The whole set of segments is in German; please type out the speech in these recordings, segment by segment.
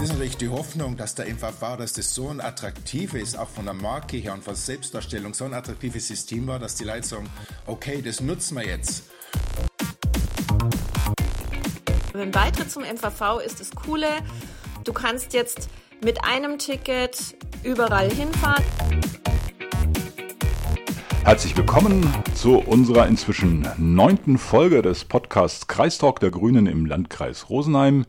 Es ist natürlich die Hoffnung, dass der MVV, dass das so ein attraktives, auch von der Marke her und von der Selbstdarstellung, so ein attraktives System war, dass die Leute sagen, okay, das nutzen wir jetzt. Ein Beitritt zum MVV ist das Coole. Du kannst jetzt mit einem Ticket überall hinfahren. Herzlich willkommen zu unserer inzwischen neunten Folge des Podcasts Kreistalk der Grünen im Landkreis Rosenheim.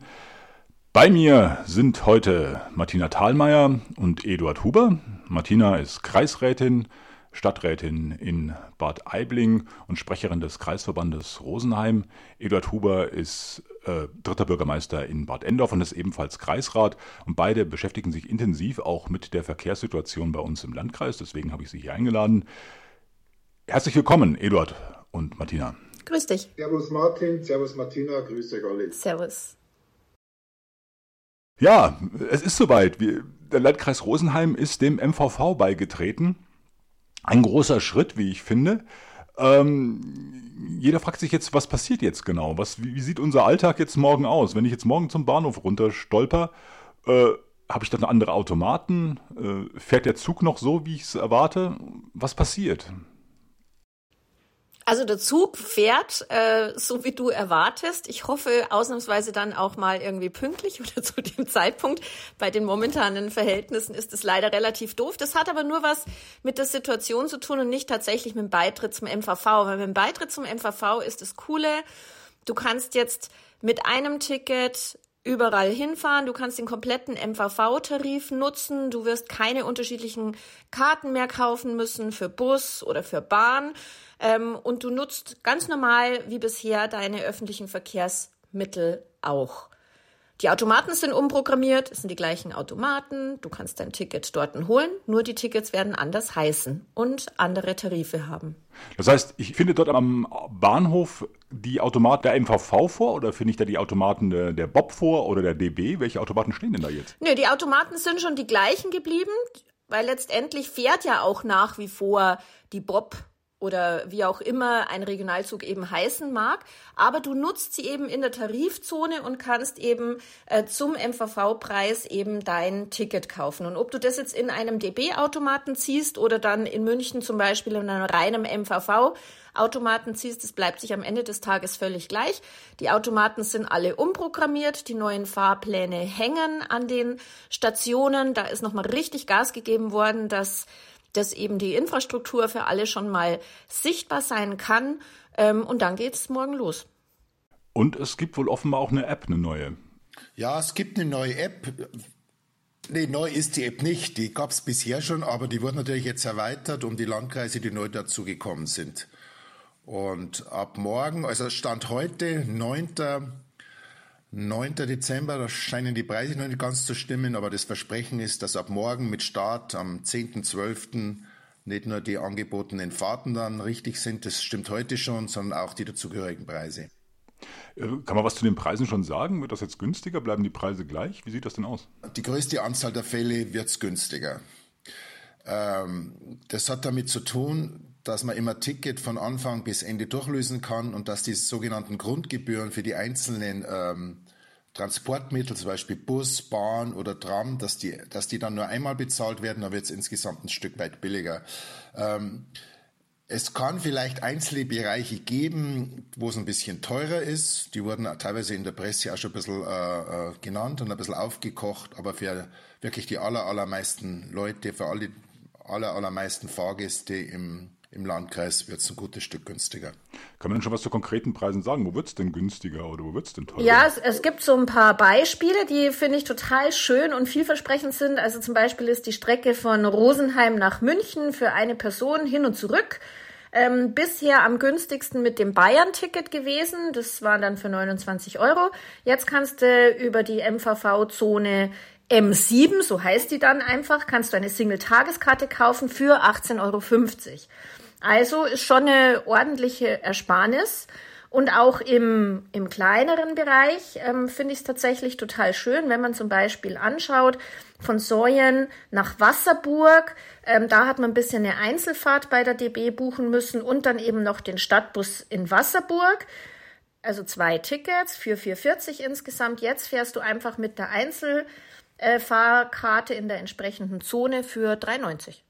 Bei mir sind heute Martina Thalmeier und Eduard Huber. Martina ist Kreisrätin, Stadträtin in Bad Aibling und Sprecherin des Kreisverbandes Rosenheim. Eduard Huber ist äh, dritter Bürgermeister in Bad Endorf und ist ebenfalls Kreisrat. Und beide beschäftigen sich intensiv auch mit der Verkehrssituation bei uns im Landkreis. Deswegen habe ich sie hier eingeladen. Herzlich willkommen, Eduard und Martina. Grüß dich. Servus Martin, Servus Martina, grüß euch alle. Servus. Ja, es ist soweit. Der Landkreis Rosenheim ist dem MVV beigetreten. Ein großer Schritt, wie ich finde. Ähm, jeder fragt sich jetzt, was passiert jetzt genau? Was, wie, wie, sieht unser Alltag jetzt morgen aus? Wenn ich jetzt morgen zum Bahnhof runterstolper, äh, habe ich dann andere Automaten? Äh, fährt der Zug noch so, wie ich es erwarte? Was passiert? Also der Zug fährt, äh, so wie du erwartest. Ich hoffe ausnahmsweise dann auch mal irgendwie pünktlich oder zu dem Zeitpunkt. Bei den momentanen Verhältnissen ist es leider relativ doof. Das hat aber nur was mit der Situation zu tun und nicht tatsächlich mit dem Beitritt zum MVV. Weil mit dem Beitritt zum MVV ist das Coole, du kannst jetzt mit einem Ticket überall hinfahren. Du kannst den kompletten MVV-Tarif nutzen. Du wirst keine unterschiedlichen Karten mehr kaufen müssen für Bus oder für Bahn. Ähm, und du nutzt ganz normal wie bisher deine öffentlichen Verkehrsmittel auch. Die Automaten sind umprogrammiert, es sind die gleichen Automaten, du kannst dein Ticket dort holen, nur die Tickets werden anders heißen und andere Tarife haben. Das heißt, ich finde dort am Bahnhof die Automaten der MVV vor oder finde ich da die Automaten der, der Bob vor oder der DB? Welche Automaten stehen denn da jetzt? Nö, die Automaten sind schon die gleichen geblieben, weil letztendlich fährt ja auch nach wie vor die Bob oder wie auch immer ein Regionalzug eben heißen mag. Aber du nutzt sie eben in der Tarifzone und kannst eben äh, zum MVV-Preis eben dein Ticket kaufen. Und ob du das jetzt in einem DB-Automaten ziehst oder dann in München zum Beispiel in einem reinen MVV, Automaten ziehst, das bleibt sich am Ende des Tages völlig gleich. Die Automaten sind alle umprogrammiert, die neuen Fahrpläne hängen an den Stationen. Da ist nochmal richtig Gas gegeben worden, dass dass eben die Infrastruktur für alle schon mal sichtbar sein kann. Ähm, und dann geht es morgen los. Und es gibt wohl offenbar auch eine App, eine neue. Ja, es gibt eine neue App. Nee, neu ist die App nicht. Die gab es bisher schon, aber die wurde natürlich jetzt erweitert um die Landkreise, die neu dazugekommen sind. Und ab morgen, also Stand heute, 9. 9. Dezember, da scheinen die Preise noch nicht ganz zu stimmen, aber das Versprechen ist, dass ab morgen mit Start am 10.12. nicht nur die angebotenen Fahrten dann richtig sind, das stimmt heute schon, sondern auch die dazugehörigen Preise. Äh, kann man was zu den Preisen schon sagen? Wird das jetzt günstiger? Bleiben die Preise gleich? Wie sieht das denn aus? Die größte Anzahl der Fälle wird es günstiger. Ähm, das hat damit zu tun, dass man immer Ticket von Anfang bis Ende durchlösen kann und dass die sogenannten Grundgebühren für die einzelnen ähm, Transportmittel, zum Beispiel Bus, Bahn oder Tram, dass die, dass die dann nur einmal bezahlt werden, dann wird es insgesamt ein Stück weit billiger. Ähm, es kann vielleicht einzelne Bereiche geben, wo es ein bisschen teurer ist. Die wurden teilweise in der Presse auch schon ein bisschen äh, äh genannt und ein bisschen aufgekocht, aber für wirklich die aller, allermeisten Leute, für alle, aller, allermeisten Fahrgäste im im Landkreis wird es ein gutes Stück günstiger. Kann man denn schon was zu konkreten Preisen sagen? Wo wird es denn günstiger oder wo wird es denn teurer? Ja, es, es, gibt so ein paar Beispiele, die finde ich total schön und vielversprechend sind. Also zum Beispiel ist die Strecke von Rosenheim nach München für eine Person hin und zurück ähm, bisher am günstigsten mit dem Bayern-Ticket gewesen. Das war dann für 29 Euro. Jetzt kannst du über die MVV-Zone M7, so heißt die dann einfach, kannst du eine Single-Tageskarte kaufen für 18,50 Euro. Also ist schon eine ordentliche Ersparnis. Und auch im, im kleineren Bereich ähm, finde ich es tatsächlich total schön, wenn man zum Beispiel anschaut, von Säuen nach Wasserburg, ähm, da hat man ein bisschen eine Einzelfahrt bei der DB buchen müssen und dann eben noch den Stadtbus in Wasserburg. Also zwei Tickets für 4,40 insgesamt. Jetzt fährst du einfach mit der Einzel äh, Fahrkarte in der entsprechenden Zone für 3,90.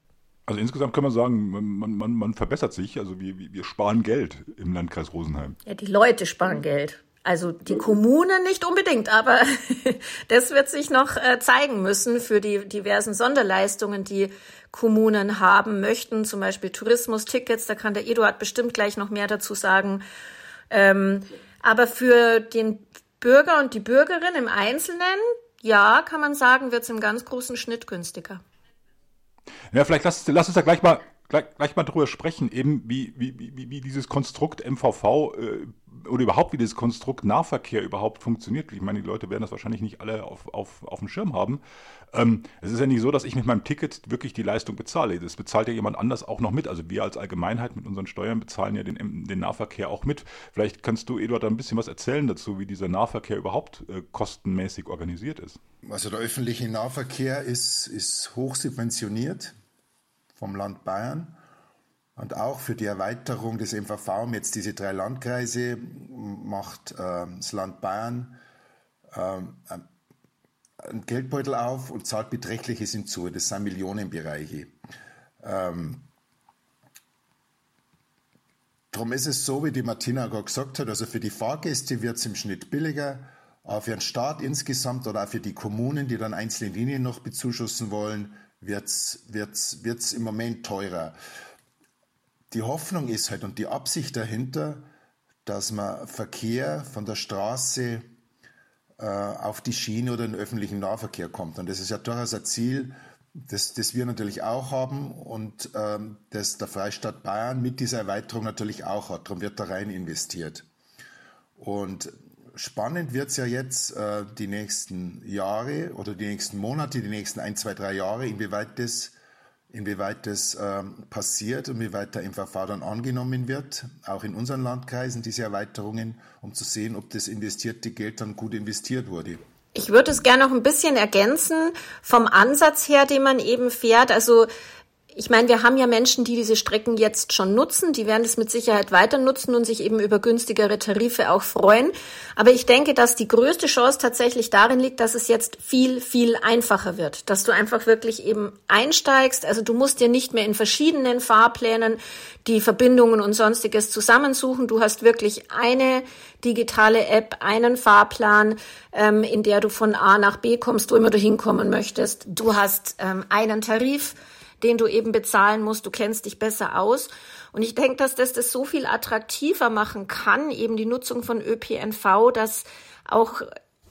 Also insgesamt kann man sagen, man, man, man verbessert sich. Also wir, wir sparen Geld im Landkreis Rosenheim. Ja, die Leute sparen Geld. Also die Kommune nicht unbedingt, aber das wird sich noch äh, zeigen müssen für die diversen Sonderleistungen, die Kommunen haben möchten, zum Beispiel Tourismustickets, da kann der Eduard bestimmt gleich noch mehr dazu sagen. Ähm, aber für den Bürger und die Bürgerin im Einzelnen, ja, kann man sagen, wird es im ganz großen Schnitt günstiger. Ja, vielleicht lass, lass uns da gleich mal gleich, gleich mal drüber sprechen, eben wie, wie, wie, wie dieses Konstrukt MVV äh, oder überhaupt wie dieses Konstrukt Nahverkehr überhaupt funktioniert. Ich meine, die Leute werden das wahrscheinlich nicht alle auf, auf, auf dem Schirm haben. Ähm, es ist ja nicht so, dass ich mit meinem Ticket wirklich die Leistung bezahle. Das bezahlt ja jemand anders auch noch mit. Also wir als Allgemeinheit mit unseren Steuern bezahlen ja den, den Nahverkehr auch mit. Vielleicht kannst du, Eduard, ein bisschen was erzählen dazu, wie dieser Nahverkehr überhaupt äh, kostenmäßig organisiert ist. Also der öffentliche Nahverkehr ist, ist hoch subventioniert vom Land Bayern. Und auch für die Erweiterung des MVV um jetzt diese drei Landkreise macht äh, das Land Bayern äh, einen Geldbeutel auf und zahlt Beträchtliches hinzu. Das sind Millionenbereiche. Ähm, Darum ist es so, wie die Martina gerade gesagt hat, also für die Fahrgäste wird es im Schnitt billiger, aber für den Staat insgesamt oder auch für die Kommunen, die dann einzelne Linien noch bezuschussen wollen, wird es wird's, wird's im Moment teurer. Die Hoffnung ist halt und die Absicht dahinter, dass man Verkehr von der Straße äh, auf die Schiene oder den öffentlichen Nahverkehr kommt. Und das ist ja durchaus ein Ziel, das, das wir natürlich auch haben und ähm, das der Freistaat Bayern mit dieser Erweiterung natürlich auch hat. Darum wird da rein investiert. Und spannend wird es ja jetzt äh, die nächsten Jahre oder die nächsten Monate, die nächsten ein, zwei, drei Jahre, inwieweit das, inwieweit das ähm, passiert und wie weit der MVV dann angenommen wird, auch in unseren Landkreisen, diese Erweiterungen, um zu sehen, ob das investierte Geld dann gut investiert wurde. Ich würde es gerne noch ein bisschen ergänzen vom Ansatz her, den man eben fährt. Also ich meine, wir haben ja Menschen, die diese Strecken jetzt schon nutzen. Die werden es mit Sicherheit weiter nutzen und sich eben über günstigere Tarife auch freuen. Aber ich denke, dass die größte Chance tatsächlich darin liegt, dass es jetzt viel, viel einfacher wird. Dass du einfach wirklich eben einsteigst. Also du musst dir nicht mehr in verschiedenen Fahrplänen die Verbindungen und sonstiges zusammensuchen. Du hast wirklich eine digitale App, einen Fahrplan, ähm, in der du von A nach B kommst, wo immer du hinkommen möchtest. Du hast ähm, einen Tarif den du eben bezahlen musst. Du kennst dich besser aus. Und ich denke, dass das das so viel attraktiver machen kann, eben die Nutzung von ÖPNV, dass auch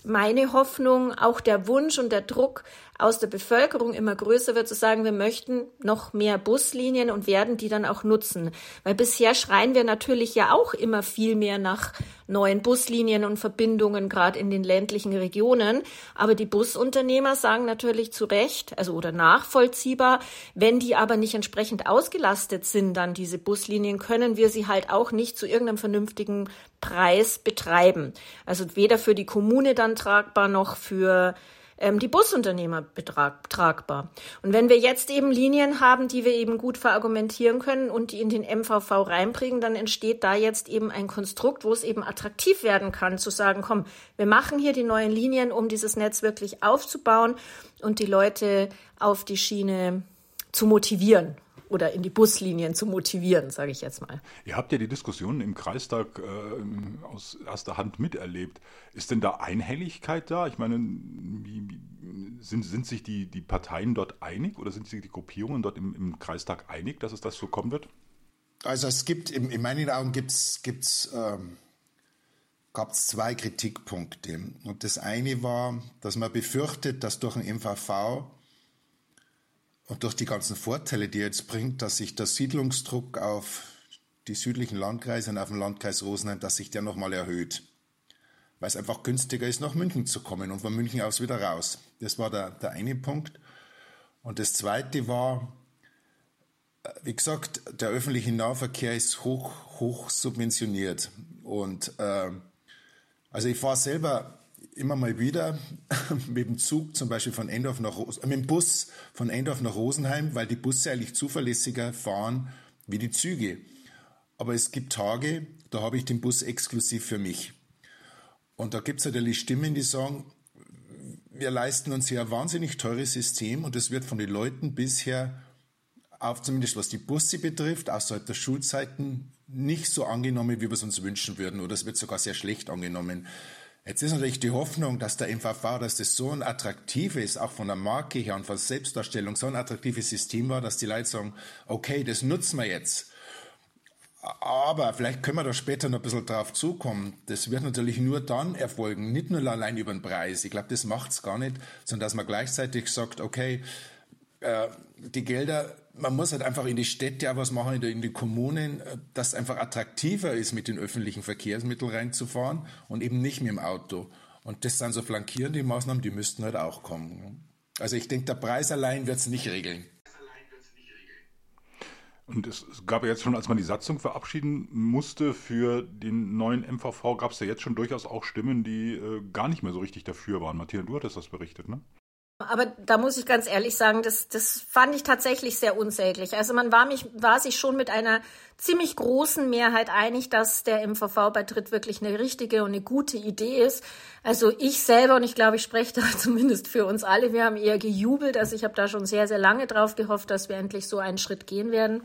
meine Hoffnung, auch der Wunsch und der Druck aus der Bevölkerung immer größer wird, zu sagen, wir möchten noch mehr Buslinien und werden die dann auch nutzen. Weil bisher schreien wir natürlich ja auch immer viel mehr nach neuen Buslinien und Verbindungen, gerade in den ländlichen Regionen. Aber die Busunternehmer sagen natürlich zu Recht, also oder nachvollziehbar, wenn die aber nicht entsprechend ausgelastet sind, dann diese Buslinien, können wir sie halt auch nicht zu irgendeinem vernünftigen Preis betreiben. Also weder für die Kommune dann tragbar noch für ähm, die Busunternehmer tragbar. Und wenn wir jetzt eben Linien haben, die wir eben gut verargumentieren können und die in den MVV reinbringen, dann entsteht da jetzt eben ein Konstrukt, wo es eben attraktiv werden kann, zu sagen, komm, wir machen hier die neuen Linien, um dieses Netz wirklich aufzubauen und die Leute auf die Schiene zu motivieren oder in die Buslinien zu motivieren, sage ich jetzt mal. Ihr habt ja die Diskussion im Kreistag äh, aus erster Hand miterlebt. Ist denn da Einhelligkeit da? Ich meine, wie, wie, sind, sind sich die, die Parteien dort einig oder sind sich die Gruppierungen dort im, im Kreistag einig, dass es das so kommen wird? Also es gibt, in, in meinen Augen gibt's, gibt's, ähm, gab es zwei Kritikpunkte. Und das eine war, dass man befürchtet, dass durch ein MVV und durch die ganzen Vorteile, die er jetzt bringt, dass sich der Siedlungsdruck auf die südlichen Landkreise und auf den Landkreis Rosenheim, dass sich der nochmal erhöht. Weil es einfach günstiger ist, nach München zu kommen und von München aus wieder raus. Das war der, der eine Punkt. Und das zweite war, äh, wie gesagt, der öffentliche Nahverkehr ist hoch, hoch subventioniert. Und äh, also ich fahre selber immer mal wieder mit dem Zug zum Beispiel von Endorf nach Ros äh, mit dem Bus von Endorf nach Rosenheim, weil die Busse eigentlich zuverlässiger fahren wie die Züge. Aber es gibt Tage, da habe ich den Bus exklusiv für mich. Und da gibt es natürlich Stimmen, die sagen, wir leisten uns hier ein wahnsinnig teures System und es wird von den Leuten bisher, auch zumindest was die Busse betrifft, außerhalb der Schulzeiten nicht so angenommen, wie wir es uns wünschen würden oder es wird sogar sehr schlecht angenommen. Jetzt ist natürlich die Hoffnung, dass der MVV, dass das so ein attraktives, auch von der Marke her und von Selbstdarstellung, so ein attraktives System war, dass die Leute sagen, okay, das nutzen wir jetzt. Aber vielleicht können wir da später noch ein bisschen drauf zukommen. Das wird natürlich nur dann erfolgen, nicht nur allein über den Preis. Ich glaube, das macht es gar nicht, sondern dass man gleichzeitig sagt, okay, äh, die Gelder, man muss halt einfach in die Städte auch was machen, in die, in die Kommunen, äh, dass es einfach attraktiver ist, mit den öffentlichen Verkehrsmitteln reinzufahren und eben nicht mit dem Auto. Und das sind so flankierende Maßnahmen, die müssten halt auch kommen. Also ich denke, der Preis allein wird es nicht regeln. Und es, gab ja jetzt schon, als man die Satzung verabschieden musste für den neuen MVV, gab es ja jetzt schon durchaus auch Stimmen, die äh, gar nicht mehr so richtig dafür waren. Martina, du hattest das berichtet, ne? Aber da muss ich ganz ehrlich sagen, das, das fand ich tatsächlich sehr unsäglich. Also man war, mich, war sich schon mit einer ziemlich großen Mehrheit einig, dass der MVV-Beitritt wirklich eine richtige und eine gute Idee ist. Also ich selber, und ich glaube, ich spreche da zumindest für uns alle, wir haben eher gejubelt. Also ich habe da schon sehr, sehr lange drauf gehofft, dass wir endlich so einen Schritt gehen werden.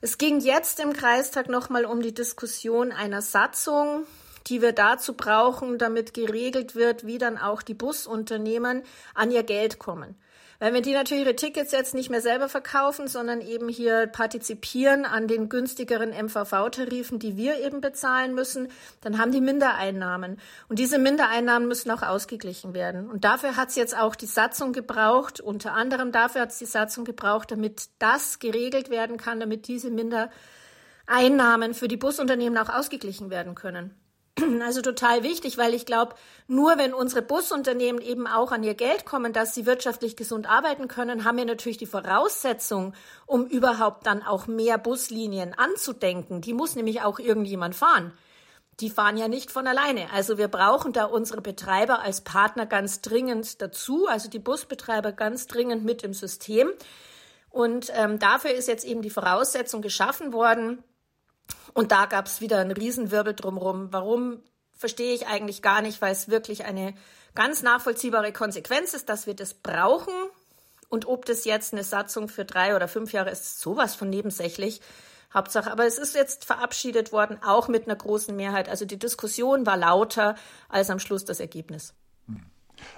Es ging jetzt im Kreistag nochmal um die Diskussion einer Satzung, die wir dazu brauchen, damit geregelt wird, wie dann auch die Busunternehmen an ihr Geld kommen. Weil wenn die natürlich ihre Tickets jetzt nicht mehr selber verkaufen, sondern eben hier partizipieren an den günstigeren MVV-Tarifen, die wir eben bezahlen müssen, dann haben die Mindereinnahmen. Und diese Mindereinnahmen müssen auch ausgeglichen werden. Und dafür hat es jetzt auch die Satzung gebraucht, unter anderem dafür hat es die Satzung gebraucht, damit das geregelt werden kann, damit diese Mindereinnahmen für die Busunternehmen auch ausgeglichen werden können. Also total wichtig, weil ich glaube, nur wenn unsere Busunternehmen eben auch an ihr Geld kommen, dass sie wirtschaftlich gesund arbeiten können, haben wir natürlich die Voraussetzung, um überhaupt dann auch mehr Buslinien anzudenken. Die muss nämlich auch irgendjemand fahren. Die fahren ja nicht von alleine. Also wir brauchen da unsere Betreiber als Partner ganz dringend dazu, also die Busbetreiber ganz dringend mit im System. Und ähm, dafür ist jetzt eben die Voraussetzung geschaffen worden, und da gab es wieder einen Riesenwirbel drumherum. Warum verstehe ich eigentlich gar nicht, weil es wirklich eine ganz nachvollziehbare Konsequenz ist, dass wir das brauchen. Und ob das jetzt eine Satzung für drei oder fünf Jahre ist, sowas von nebensächlich. Hauptsache, aber es ist jetzt verabschiedet worden, auch mit einer großen Mehrheit. Also die Diskussion war lauter als am Schluss das Ergebnis.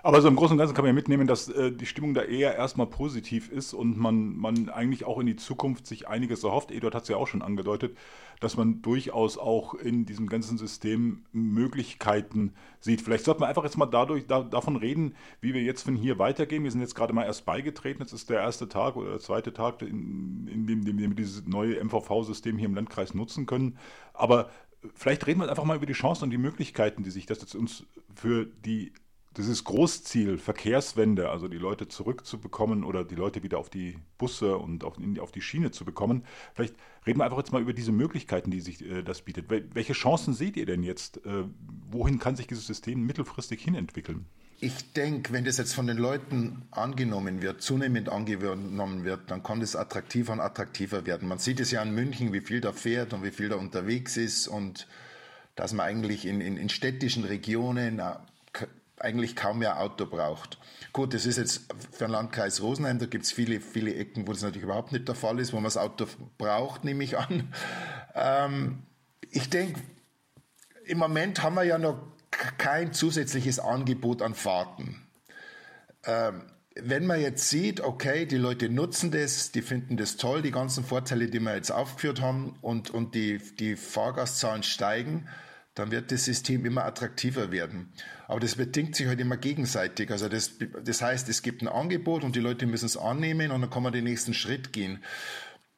Aber so im Großen und Ganzen kann man ja mitnehmen, dass äh, die Stimmung da eher erstmal positiv ist und man, man eigentlich auch in die Zukunft sich einiges erhofft. Eduard hat es ja auch schon angedeutet, dass man durchaus auch in diesem ganzen System Möglichkeiten sieht. Vielleicht sollte man einfach jetzt mal dadurch, da, davon reden, wie wir jetzt von hier weitergehen. Wir sind jetzt gerade mal erst beigetreten. Jetzt ist der erste Tag oder der zweite Tag, in, in dem, dem wir dieses neue MVV-System hier im Landkreis nutzen können. Aber vielleicht reden wir einfach mal über die Chancen und die Möglichkeiten, die sich das jetzt uns für die dieses Großziel, Verkehrswende, also die Leute zurückzubekommen oder die Leute wieder auf die Busse und auf, auf die Schiene zu bekommen. Vielleicht reden wir einfach jetzt mal über diese Möglichkeiten, die sich äh, das bietet. Welche Chancen seht ihr denn jetzt? Äh, wohin kann sich dieses System mittelfristig hin entwickeln? Ich denke, wenn das jetzt von den Leuten angenommen wird, zunehmend angenommen wird, dann kann das attraktiver und attraktiver werden. Man sieht es ja in München, wie viel da fährt und wie viel da unterwegs ist und dass man eigentlich in, in, in städtischen Regionen eigentlich kaum mehr Auto braucht. Gut, das ist jetzt für den Landkreis Rosenheim, da gibt es viele, viele Ecken, wo das natürlich überhaupt nicht der Fall ist, wo man das Auto braucht, nehme ich an. Ähm, ich denke, im Moment haben wir ja noch kein zusätzliches Angebot an Fahrten. Ähm, wenn man jetzt sieht, okay, die Leute nutzen das, die finden das toll, die ganzen Vorteile, die wir jetzt aufgeführt haben und, und die, die Fahrgastzahlen steigen, dann wird das System immer attraktiver werden. Aber das bedingt sich halt immer gegenseitig. Also das, das heißt, es gibt ein Angebot und die Leute müssen es annehmen und dann kann man den nächsten Schritt gehen.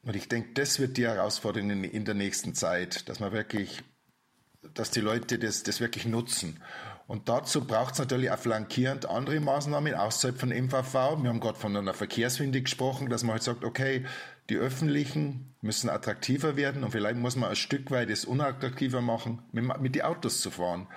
Und ich denke, das wird die Herausforderung in, in der nächsten Zeit, dass man wirklich, dass die Leute das, das wirklich nutzen. Und dazu braucht es natürlich auch flankierend andere Maßnahmen außerhalb von MVV. Wir haben gerade von einer Verkehrswende gesprochen, dass man halt sagt, okay, die öffentlichen müssen attraktiver werden und vielleicht muss man ein Stück weit es unattraktiver machen, mit, mit den Autos zu fahren.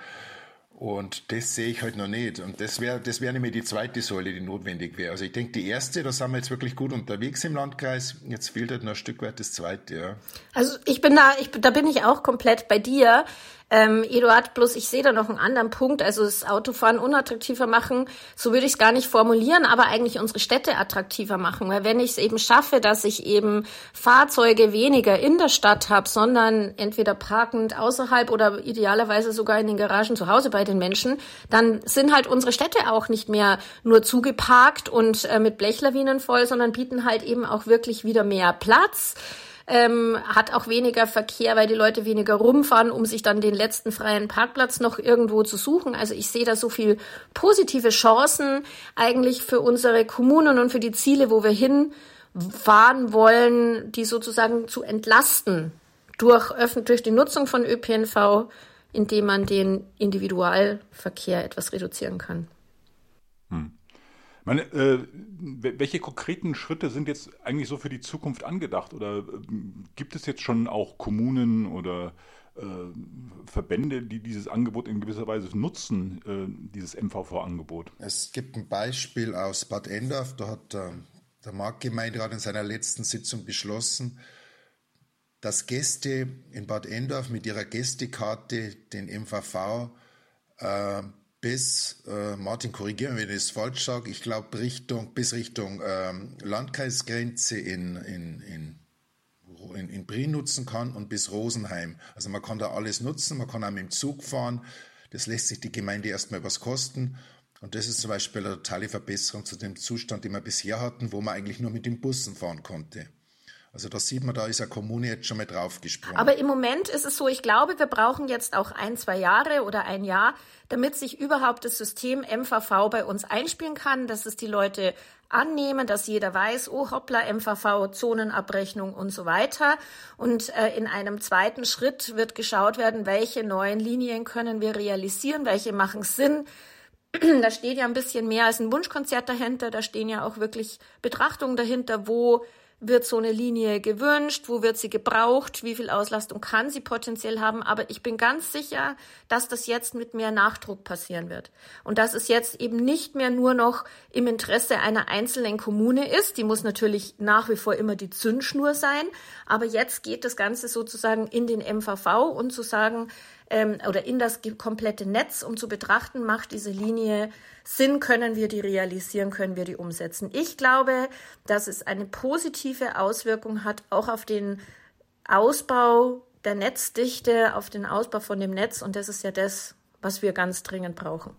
Und das sehe ich halt noch nicht. Und das wäre das wäre nämlich die zweite Säule, die notwendig wäre. Also ich denke, die erste, da sind wir jetzt wirklich gut unterwegs im Landkreis. Jetzt fehlt halt noch ein Stück weit das zweite, ja. Also ich bin da, ich, da bin ich auch komplett bei dir. Ähm, Eduard, bloß ich sehe da noch einen anderen Punkt, also das Autofahren unattraktiver machen, so würde ich es gar nicht formulieren, aber eigentlich unsere Städte attraktiver machen. Weil wenn ich es eben schaffe, dass ich eben Fahrzeuge weniger in der Stadt habe, sondern entweder parkend außerhalb oder idealerweise sogar in den Garagen zu Hause bei den Menschen, dann sind halt unsere Städte auch nicht mehr nur zugeparkt und äh, mit Blechlawinen voll, sondern bieten halt eben auch wirklich wieder mehr Platz ähm, hat auch weniger Verkehr, weil die Leute weniger rumfahren, um sich dann den letzten freien Parkplatz noch irgendwo zu suchen. Also ich sehe da so viel positive Chancen eigentlich für unsere Kommunen und für die Ziele, wo wir hinfahren wollen, die sozusagen zu entlasten durch, durch die Nutzung von ÖPNV, indem man den Individualverkehr etwas reduzieren kann. Hm. Meine, äh, welche konkreten Schritte sind jetzt eigentlich so für die Zukunft angedacht? Oder äh, gibt es jetzt schon auch Kommunen oder äh, Verbände, die dieses Angebot in gewisser Weise nutzen, äh, dieses MVV-Angebot? Es gibt ein Beispiel aus Bad Endorf, da hat äh, der Marktgemeinderat in seiner letzten Sitzung beschlossen, dass Gäste in Bad Endorf mit ihrer Gästekarte den MVV bis, äh, Martin, korrigieren, wenn ich es falsch sage, ich glaube Richtung, bis Richtung ähm, Landkreisgrenze in, in, in, in, in Brien nutzen kann und bis Rosenheim. Also man kann da alles nutzen, man kann auch mit dem Zug fahren. Das lässt sich die Gemeinde erstmal was kosten. Und das ist zum Beispiel eine totale Verbesserung zu dem Zustand, den wir bisher hatten, wo man eigentlich nur mit den Bussen fahren konnte. Also da sieht man, da ist eine Kommune jetzt schon mal draufgesprungen. Aber im Moment ist es so, ich glaube, wir brauchen jetzt auch ein, zwei Jahre oder ein Jahr, damit sich überhaupt das System MVV bei uns einspielen kann, dass es die Leute annehmen, dass jeder weiß, oh hoppla, MVV, Zonenabrechnung und so weiter. Und äh, in einem zweiten Schritt wird geschaut werden, welche neuen Linien können wir realisieren, welche machen Sinn. Da steht ja ein bisschen mehr als ein Wunschkonzert dahinter, da stehen ja auch wirklich Betrachtungen dahinter, wo wird so eine Linie gewünscht, wo wird sie gebraucht, wie viel Auslastung kann sie potenziell haben. Aber ich bin ganz sicher, dass das jetzt mit mehr Nachdruck passieren wird. Und dass es jetzt eben nicht mehr nur noch im Interesse einer einzelnen Kommune ist. Die muss natürlich nach wie vor immer die Zündschnur sein. Aber jetzt geht das Ganze sozusagen in den MVV und zu sagen, ähm, oder in das komplette Netz, um zu betrachten, macht diese Linie Sinn, können wir die realisieren, können wir die umsetzen. Ich glaube, dass es eine positive Auswirkung hat, auch auf den Ausbau der Netzdichte, auf den Ausbau von dem Netz. Und das ist ja das, was wir ganz dringend brauchen.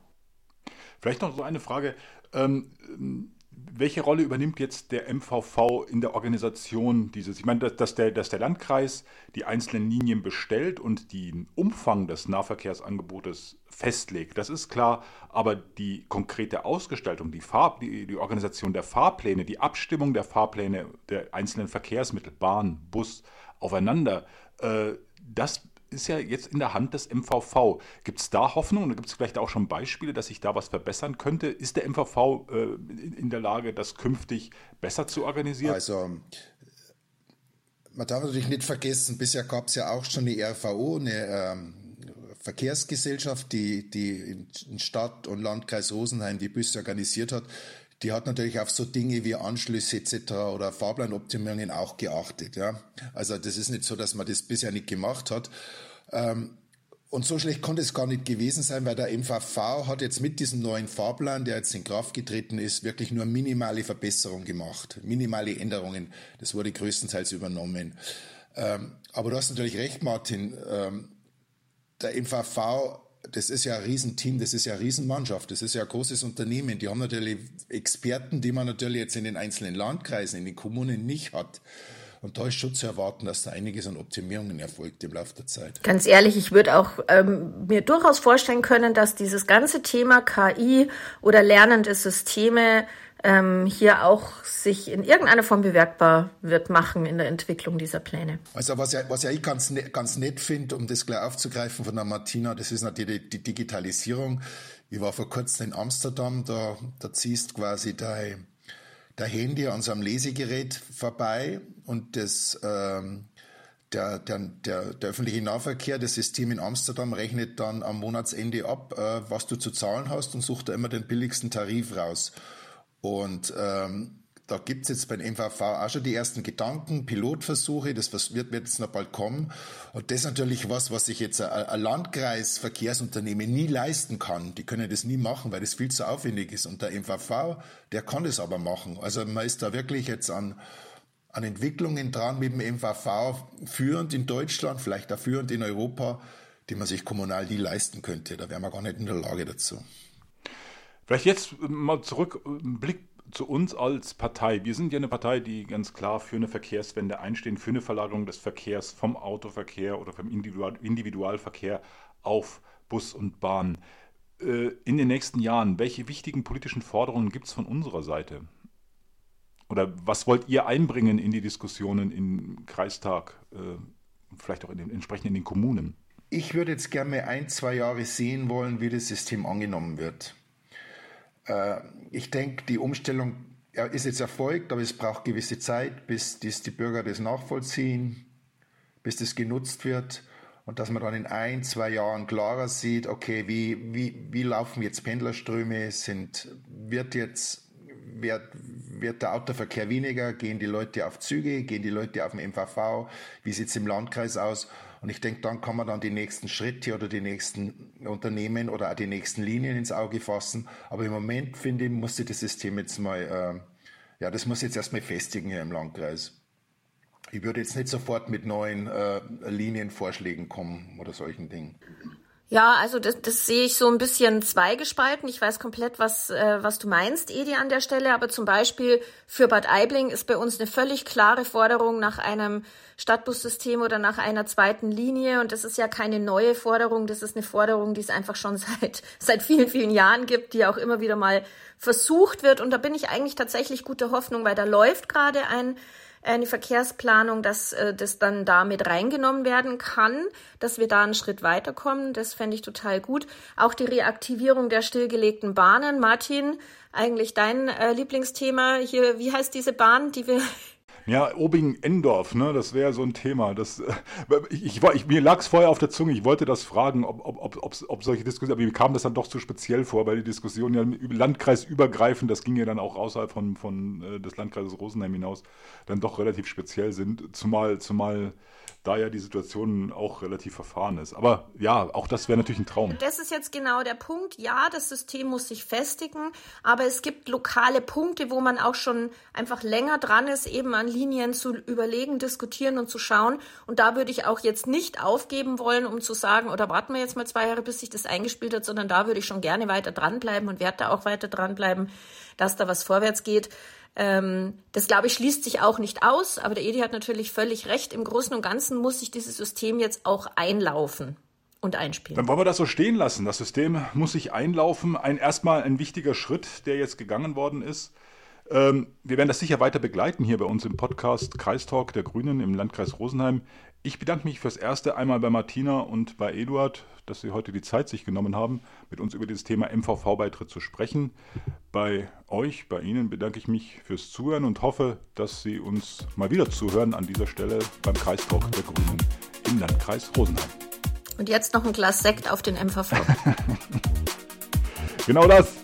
Vielleicht noch so eine Frage. Ähm, welche Rolle übernimmt jetzt der MVV in der Organisation dieses? Ich meine, dass der, dass der Landkreis die einzelnen Linien bestellt und den Umfang des Nahverkehrsangebotes festlegt, das ist klar, aber die konkrete Ausgestaltung, die, Fahr die, die Organisation der Fahrpläne, die Abstimmung der Fahrpläne der einzelnen Verkehrsmittel, Bahn, Bus, aufeinander, äh, das ist ja jetzt in der Hand des MVV. Gibt es da Hoffnung oder gibt es vielleicht auch schon Beispiele, dass sich da was verbessern könnte? Ist der MVV äh, in der Lage, das künftig besser zu organisieren? Also man darf natürlich nicht vergessen, bisher gab es ja auch schon die RVO, eine ähm, Verkehrsgesellschaft, die, die in Stadt und Landkreis Rosenheim die Busse organisiert hat. Die hat natürlich auf so Dinge wie Anschlüsse etc. oder Fahrplanoptimierungen auch geachtet. Ja? Also das ist nicht so, dass man das bisher nicht gemacht hat. Ähm, und so schlecht konnte es gar nicht gewesen sein, weil der MVV hat jetzt mit diesem neuen Fahrplan, der jetzt in Kraft getreten ist, wirklich nur minimale Verbesserungen gemacht, minimale Änderungen. Das wurde größtenteils übernommen. Ähm, aber du hast natürlich recht, Martin. Ähm, der MVV, das ist ja ein Riesenteam, das ist ja eine Riesenmannschaft, das ist ja ein großes Unternehmen. Die haben natürlich Experten, die man natürlich jetzt in den einzelnen Landkreisen, in den Kommunen nicht hat. Und da ist schon zu erwarten, dass da einiges an Optimierungen erfolgt im Laufe der Zeit. Ganz ehrlich, ich würde auch ähm, mir durchaus vorstellen können, dass dieses ganze Thema KI oder lernende Systeme ähm, hier auch sich in irgendeiner Form bewerkbar wird machen in der Entwicklung dieser Pläne. Also was ja, was ja ich ganz, ne, ganz nett finde, um das gleich aufzugreifen von der Martina, das ist natürlich die Digitalisierung. Ich war vor kurzem in Amsterdam, da, da ziehst quasi dein der Handy an so einem Lesegerät vorbei und das, ähm, der, der, der, der öffentliche Nahverkehr, das System in Amsterdam rechnet dann am Monatsende ab, äh, was du zu zahlen hast und sucht da immer den billigsten Tarif raus. Und ähm, da gibt es jetzt beim MVV auch schon die ersten Gedanken, Pilotversuche, das wird, wird jetzt noch bald kommen. Und das ist natürlich was, was sich jetzt ein, ein Landkreisverkehrsunternehmen nie leisten kann. Die können das nie machen, weil das viel zu aufwendig ist. Und der MVV, der kann das aber machen. Also man ist da wirklich jetzt an, an Entwicklungen dran mit dem MVV, führend in Deutschland, vielleicht auch führend in Europa, die man sich kommunal nie leisten könnte. Da wären wir gar nicht in der Lage dazu. Vielleicht jetzt mal zurück, ein Blick zu uns als Partei. Wir sind ja eine Partei, die ganz klar für eine Verkehrswende einstehen, für eine Verlagerung des Verkehrs vom Autoverkehr oder vom Individual Individualverkehr auf Bus und Bahn. Äh, in den nächsten Jahren, welche wichtigen politischen Forderungen gibt es von unserer Seite? Oder was wollt ihr einbringen in die Diskussionen im Kreistag, äh, vielleicht auch in den, entsprechend in den Kommunen? Ich würde jetzt gerne ein, zwei Jahre sehen wollen, wie das System angenommen wird. Äh, ich denke, die Umstellung ist jetzt erfolgt, aber es braucht gewisse Zeit, bis die Bürger das nachvollziehen, bis das genutzt wird und dass man dann in ein, zwei Jahren klarer sieht, okay, wie, wie, wie laufen jetzt Pendlerströme, sind, wird jetzt, wird, wird der Autoverkehr weniger, gehen die Leute auf Züge, gehen die Leute auf den MVV, wie sieht es im Landkreis aus? Und ich denke, dann kann man dann die nächsten Schritte oder die nächsten Unternehmen oder auch die nächsten Linien ins Auge fassen. Aber im Moment, finde ich, muss sich das System jetzt mal, äh, ja, das muss jetzt erstmal festigen hier im Landkreis. Ich würde jetzt nicht sofort mit neuen äh, Linienvorschlägen kommen oder solchen Dingen. Ja, also das, das sehe ich so ein bisschen zweigespalten. Ich weiß komplett, was, äh, was du meinst, Edi, an der Stelle. Aber zum Beispiel für Bad Aibling ist bei uns eine völlig klare Forderung nach einem Stadtbussystem oder nach einer zweiten Linie. Und das ist ja keine neue Forderung. Das ist eine Forderung, die es einfach schon seit, seit vielen, vielen Jahren gibt, die auch immer wieder mal versucht wird. Und da bin ich eigentlich tatsächlich guter Hoffnung, weil da läuft gerade ein eine Verkehrsplanung, dass äh, das dann da mit reingenommen werden kann, dass wir da einen Schritt weiterkommen. Das fände ich total gut. Auch die Reaktivierung der stillgelegten Bahnen. Martin, eigentlich dein äh, Lieblingsthema hier. Wie heißt diese Bahn, die wir ja, Obing-Endorf, ne, das wäre so ein Thema. Das, äh, ich, ich, mir lag es vorher auf der Zunge, ich wollte das fragen, ob, ob, ob, ob, ob solche Diskussionen, aber mir kam das dann doch zu speziell vor, weil die Diskussionen ja landkreisübergreifend, das ging ja dann auch außerhalb von, von äh, des Landkreises Rosenheim hinaus, dann doch relativ speziell sind, zumal, zumal da ja die Situation auch relativ verfahren ist. Aber ja, auch das wäre natürlich ein Traum. Das ist jetzt genau der Punkt. Ja, das System muss sich festigen, aber es gibt lokale Punkte, wo man auch schon einfach länger dran ist, eben an Linien zu überlegen, diskutieren und zu schauen. Und da würde ich auch jetzt nicht aufgeben wollen, um zu sagen, oder warten wir jetzt mal zwei Jahre, bis sich das eingespielt hat, sondern da würde ich schon gerne weiter dranbleiben und werde da auch weiter dranbleiben, dass da was vorwärts geht. Ähm, das, glaube ich, schließt sich auch nicht aus, aber der Edi hat natürlich völlig recht. Im Großen und Ganzen muss sich dieses System jetzt auch einlaufen und einspielen. Dann wollen wir das so stehen lassen. Das System muss sich einlaufen. Ein erstmal ein wichtiger Schritt, der jetzt gegangen worden ist. Ähm, wir werden das sicher weiter begleiten hier bei uns im Podcast Kreistalk der Grünen im Landkreis Rosenheim. Ich bedanke mich fürs Erste einmal bei Martina und bei Eduard, dass Sie heute die Zeit sich genommen haben, mit uns über dieses Thema MVV-Beitritt zu sprechen. Bei euch, bei Ihnen bedanke ich mich fürs Zuhören und hoffe, dass Sie uns mal wieder zuhören an dieser Stelle beim Kreistalk der Grünen im Landkreis Rosenheim. Und jetzt noch ein Glas Sekt auf den MVV. genau das.